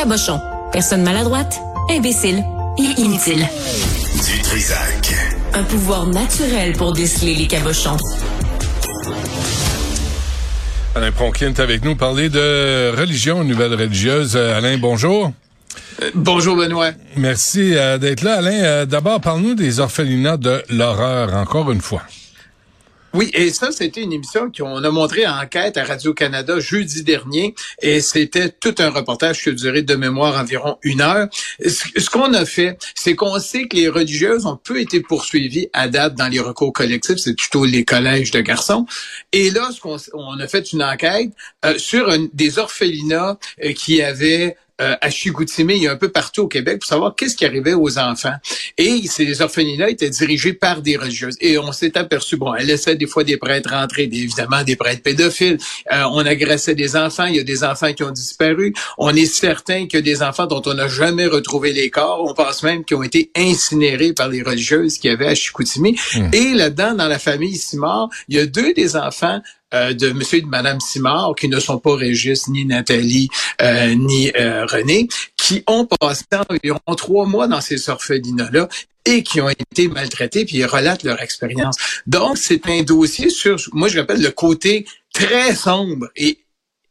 Cabochon. Personne maladroite, imbécile et inutile. Du Trisac. Un pouvoir naturel pour déceler les cabochons. Alain Pronkin est avec nous parler de religion, nouvelle religieuse. Euh, Alain, bonjour. Bonjour Benoît. Merci euh, d'être là. Alain, euh, d'abord, parle-nous des orphelinats de l'horreur, encore une fois. Oui, et ça, c'était une émission qu'on a montré en enquête à Radio-Canada jeudi dernier, et c'était tout un reportage qui a duré de mémoire environ une heure. Ce, qu'on a fait, c'est qu'on sait que les religieuses ont peu été poursuivies à date dans les recours collectifs, c'est plutôt les collèges de garçons. Et là, on a fait une enquête euh, sur des orphelinats euh, qui avaient euh, à Chigoutimi il y a un peu partout au Québec pour savoir qu'est-ce qui arrivait aux enfants. Et ces orphelinats étaient dirigés par des religieuses. Et on s'est aperçu, bon, elles laissaient des fois des prêtres rentrer, évidemment des prêtres pédophiles. Euh, on agressait des enfants. Il y a des enfants qui ont disparu. On est certain qu'il y a des enfants dont on n'a jamais retrouvé les corps. On pense même qu'ils ont été incinérés par les religieuses qui avaient à Chicoutimi. Hmm. Et là-dedans, dans la famille Simard, il y a deux des enfants euh, de Monsieur et de Madame Simard, qui ne sont pas Régis, ni Nathalie, euh, ni euh, René, qui ont passé environ trois mois dans ces orphelinats-là et qui ont été maltraités, puis ils relatent leur expérience. Donc, c'est un dossier sur, moi je l'appelle le côté très sombre et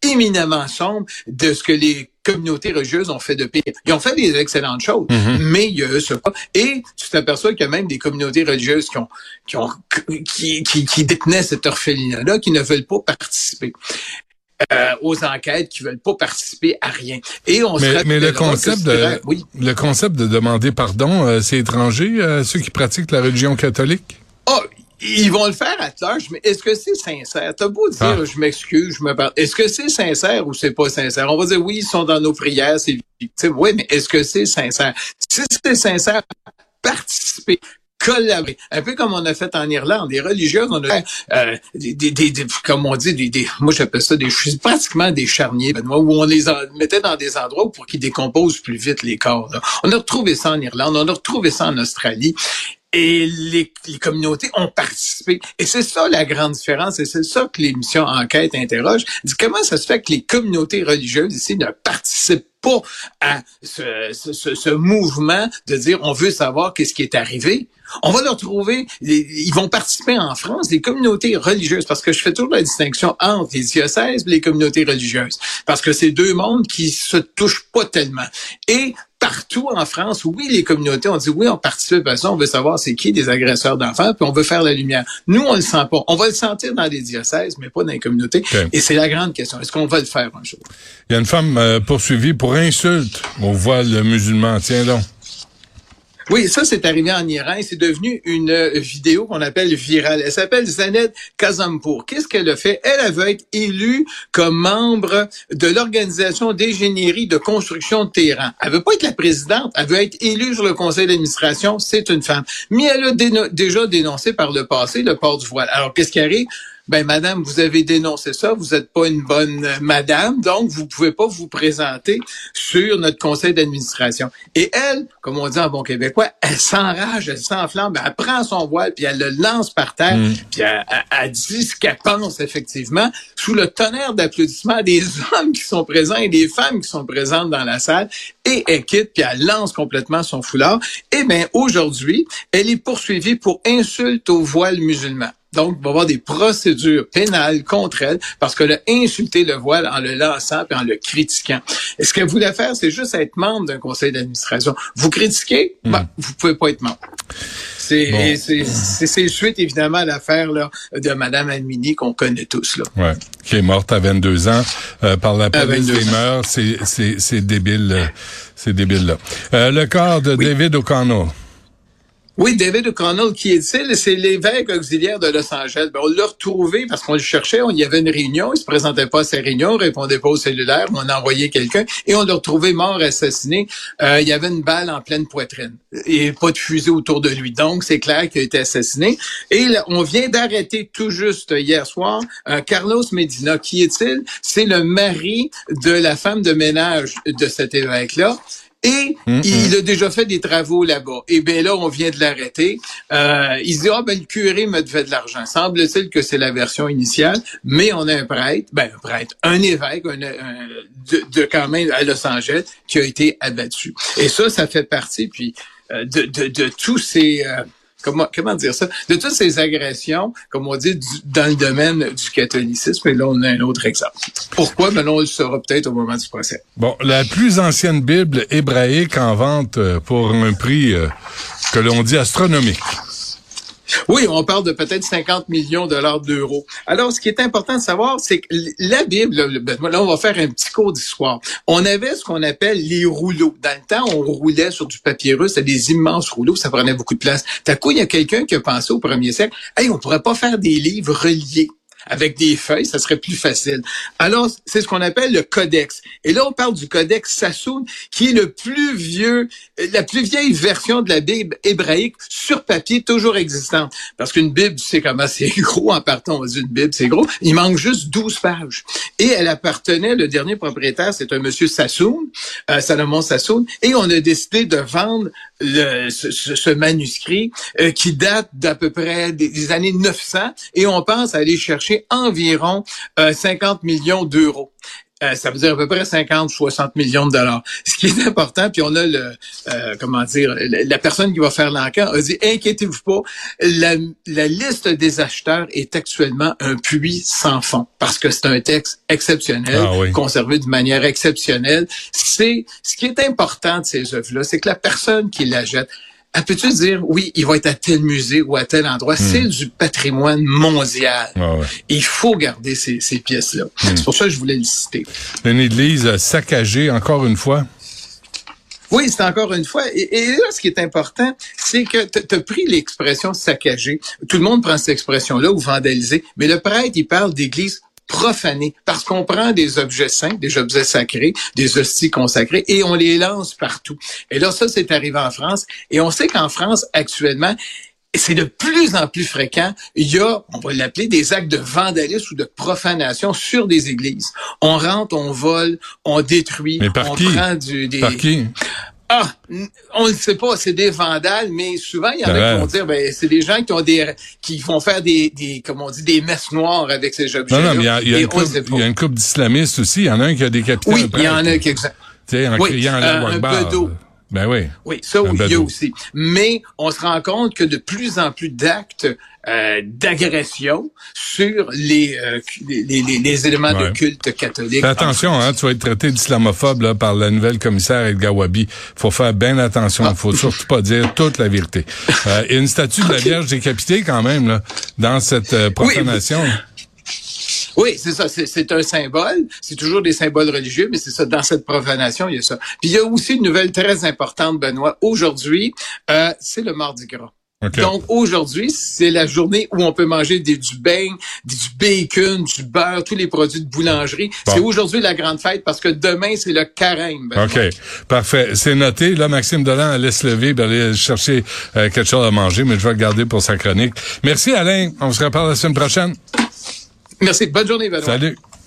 éminemment sombre de ce que les communautés religieuses ont fait de pire. Ils ont fait des excellentes choses, mhm. mais il y a ce pas. Et tu t'aperçois qu'il y a même des communautés religieuses qui ont, qui ont, qui, qui, qui détenaient cet orphelinat-là, qui ne veulent pas participer. Euh, aux enquêtes qui veulent pas participer à rien. Et on mais, mais le concept de oui. le concept de demander pardon, euh, c'est étranger à ceux qui pratiquent la religion catholique? Ils vont le faire à tâche, mais est-ce que c'est sincère? T'as beau dire, ah. je m'excuse, je me parle. Est-ce que c'est sincère ou c'est pas sincère? On va dire, oui, ils sont dans nos prières, c'est victime. Oui, mais est-ce que c'est sincère? Si c'est sincère, participer, collaborer. Un peu comme on a fait en Irlande. Les religieuses, on a fait, euh, des, des, des, comme on dit, des, des moi j'appelle ça des pratiquement des charniers, où on les mettait dans des endroits pour qu'ils décomposent plus vite les corps. On a retrouvé ça en Irlande, on a retrouvé ça en Australie. Et les, les, communautés ont participé. Et c'est ça la grande différence, et c'est ça que l'émission Enquête interroge. Dit comment ça se fait que les communautés religieuses ici ne participent pas à ce, ce, ce, mouvement de dire on veut savoir qu'est-ce qui est arrivé? On va leur trouver, ils vont participer en France, les communautés religieuses, parce que je fais toujours la distinction entre les diocèses et les communautés religieuses, parce que c'est deux mondes qui se touchent pas tellement. Et partout en France, oui, les communautés ont dit oui, on participe à ça, on veut savoir c'est qui des agresseurs d'enfants, puis on veut faire la lumière. Nous, on le sent pas. On va le sentir dans les diocèses, mais pas dans les communautés. Et c'est la grande question. Est-ce qu'on va le faire un jour? Il y a une femme euh, poursuivie pour insulte au voile musulman. Tiens donc. Oui, ça, c'est arrivé en Iran et c'est devenu une euh, vidéo qu'on appelle virale. Elle s'appelle Zanet Kazampour. Qu'est-ce qu'elle a fait? Elle, elle veut être élue comme membre de l'Organisation d'ingénierie de construction de Téhéran. Elle veut pas être la présidente, elle veut être élue sur le conseil d'administration. C'est une femme. Mais elle a déjà dénoncé par le passé le port du voile. Alors, qu'est-ce qui arrive? Ben madame, vous avez dénoncé ça, vous n'êtes pas une bonne madame, donc vous pouvez pas vous présenter sur notre conseil d'administration. Et elle, comme on dit en bon québécois, elle s'enrage, elle s'enflamme, elle prend son voile, puis elle le lance par terre, mm. puis elle, dit ce qu'elle pense effectivement, sous le tonnerre d'applaudissements des hommes qui sont présents et des femmes qui sont présentes dans la salle, et elle quitte, puis elle lance complètement son foulard. Et bien aujourd'hui, elle est poursuivie pour insulte au voile musulman. Donc, il va y avoir des procédures pénales contre elle parce qu'elle a insulté le voile en le lançant et en le critiquant. Et ce qu'elle voulait faire, c'est juste être membre d'un conseil d'administration. Vous critiquez, hmm. ben, vous pouvez pas être membre. C'est suite évidemment à l'affaire de Madame Almini qu'on connaît tous là. Ouais, qui est morte à 22 ans euh, par la police des mœurs. C'est débile, euh, c'est débile là. Euh, le corps de David O'Connell. Oui, David O'Connell, qui est-il? C'est l'évêque auxiliaire de Los Angeles. Ben, on l'a retrouvé parce qu'on le cherchait. On y avait une réunion. Il se présentait pas à sa réunion, répondait pas au cellulaire. On a envoyé quelqu'un et on l'a retrouvé mort, assassiné. Euh, il y avait une balle en pleine poitrine et pas de fusée autour de lui. Donc, c'est clair qu'il a été assassiné. Et on vient d'arrêter tout juste hier soir euh, Carlos Medina. Qui est-il? C'est le mari de la femme de ménage de cet évêque-là. Et Mm, il a déjà fait des travaux là-bas. Et bien là, on vient de l'arrêter. Euh, il se dit, ah ben le curé me devait de l'argent. Semble-t-il que c'est la version initiale, mais on a un prêtre, ben un prêtre, un évêque un, un- de, de quand même à Los Angeles qui a été abattu. Et ça, ça fait partie, puis euh, de, de, de tous ces... euh, Comment, comment dire ça? De toutes ces agressions, comme on dit, du- dans le domaine du catholicisme, et là, on a un autre exemple. Pourquoi? Ben, on le saura peut-être au moment du procès? Bon, la plus ancienne Bible hébraïque en vente euh, pour un prix euh, que l'on dit astronomique. Oui, on parle de peut-être 50 millions de dollars d'euros. Alors, ce qui est important de savoir, c'est que la Bible, là, ben, on va faire un petit cours d'histoire. On avait ce qu'on appelle les rouleaux. Dans le temps, on roulait sur du papyrus, c'était des immenses rouleaux, ça prenait beaucoup de place. D'un coup, il y a quelqu'un qui a pensé au premier siècle, hey, on pourrait pas faire des livres reliés avec des feuilles, ça serait plus facile. Alors, c'est ce qu'on appelle le codex. Et là, on parle du codex Sassoon, qui est le plus vieux, euh, la plus vieille version de la Bible hébraïque sur papier, toujours existante. Parce qu'une Bible, tu sais comment c'est gros en partant, on une Bible, c'est gros. Il manque juste 12 pages. Et elle appartenait, le dernier propriétaire, c'est un monsieur Sassoon, euh, Salomon Sassoon, et on a décidé de vendre le, ce- ce manuscrit euh, qui date d'à peu près des, des années 900 et on pense aller chercher environ euh, 50 millions d'euros. Euh, ça veut dire à peu près 50 60 millions de dollars. Ce qui est important, puis on a le euh, comment dire la, personne qui va faire l'enquête a dit inquiétez-vous pas, la, la liste des acheteurs est actuellement un puits sans fond parce que c'est un texte exceptionnel, Ah oui. conservé de manière exceptionnelle. C'est ce qui est important de ces œuvres-là, c'est que la personne qui la elle peut-tu dire, oui, il va être à tel musée ou à tel endroit? C'est du patrimoine mondial. Ah ouais. Il faut garder ces, ces pièces-là. C'est pour ça que je voulais le citer. Une église saccagée, encore une fois? Oui, c'est encore une fois. Et, et là, ce qui est important, c'est que tu as pris l'expression saccagée. Tout le monde prend cette expression-là ou vandaliser. Mais le prêtre, il parle d'église profanée parce qu'on prend des objets saints, des objets sacrés, des hosties consacrées et on les lance partout. Et là, ça, c'est arrivé en France. Et on sait qu'en France, actuellement, c'est de plus en plus fréquent. Il y a, on va l'appeler, des actes de vandalisme ou de profanation sur des églises. On rentre, on vole, on détruit, Mais par on qui? prend du, des... Par qui? Ah, on ne sait pas, c'est des vandales, mais souvent il y en a qui vont dire, ben c'est des gens qui ont des, qui vont faire des, des, comme on dit, des messes noires avec ces objets. Non, non, mais il y y y a une couple d'islamistes aussi. Il y en a un qui a décapité Oui, un il y en a qui, Tu sais, en Oui, criant euh, la un Akbar. Ben oui. oui, ça oui, il y a aussi. Mais on se rend compte que de plus en plus d'actes euh, d'agression sur les, euh, les, les, les- éléments Ouais. de culte catholique. Fais attention, hein, tu vas être traité d'islamophobe par la nouvelle commissaire El Gawabi. faut faire bien attention. Ah. Faut surtout pas dire toute la vérité. Euh, il y a une statue de la Vierge décapitée quand même là, dans cette euh, profanation. Oui, c'est ça. C'est, un symbole. C'est toujours des symboles religieux, mais c'est ça. Dans cette profanation, il y a ça. Puis il y a aussi une nouvelle très importante, Benoît. Aujourd'hui, euh, c'est le Mardi Gras. OK. Donc aujourd'hui, c'est la journée où on peut manger des, du beignet, du bacon, du beurre, tous les produits de boulangerie. Bon. C'est aujourd'hui la grande fête parce que demain, c'est le carême. Benoît. OK. Parfait. C'est noté. Là, Maxime Delan allait se lever, ben, aller chercher euh, quelque chose à manger, mais je vais le garder pour sa chronique. Merci Alain. On se reparle la semaine prochaine. Merci. Bonne journée, Benoît. Salut.